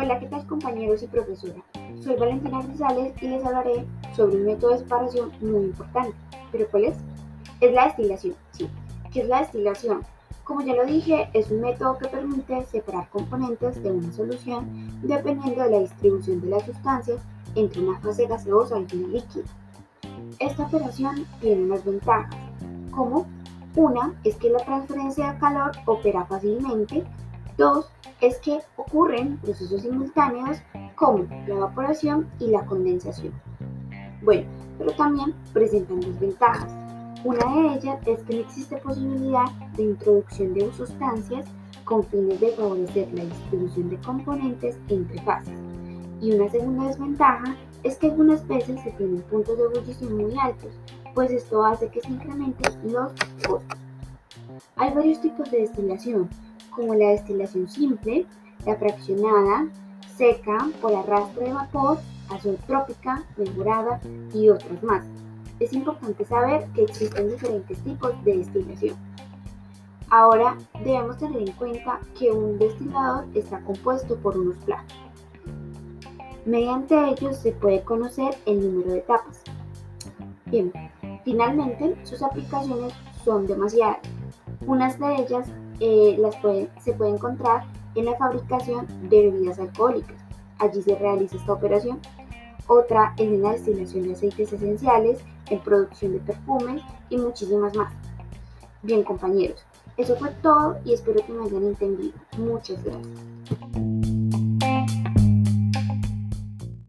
Hola, ¿qué tal compañeros y profesora? Soy Valentina Grisales y les hablaré sobre un método de separación muy importante. ¿Pero cuál es? Es la destilación, sí. ¿Qué es la destilación? Como ya lo dije, es un método que permite separar componentes de una solución dependiendo de la distribución de las sustancias entre una fase gaseosa y una líquida. Esta operación tiene unas ventajas, como una es que la transferencia de calor opera fácilmente, dos es que ocurren procesos simultáneos como la evaporación y la condensación. Bueno, pero también presentan desventajas. Una de ellas es que no existe posibilidad de introducción de sustancias con fines de favorecer la distribución de componentes entre fases. Y una segunda desventaja es que algunas veces se tienen puntos de ebullición muy altos, pues esto hace que se incrementen los costos. Hay varios tipos de destilación, como la destilación simple, la fraccionada, seca, por arrastre de vapor, azotrópica, mejorada y otras más. Es importante saber que existen diferentes tipos de destilación. Ahora debemos tener en cuenta que un destilador está compuesto por unos platos. Mediante ellos se puede conocer el número de etapas. Bien, finalmente sus aplicaciones son demasiadas. Unas de ellas eh, las se puede encontrar en la fabricación de bebidas alcohólicas. Allí se realiza esta operación. Otra es en la destilación de aceites esenciales, en producción de perfumes y muchísimas más. Bien compañeros, eso fue todo y espero que me hayan entendido. Muchas gracias.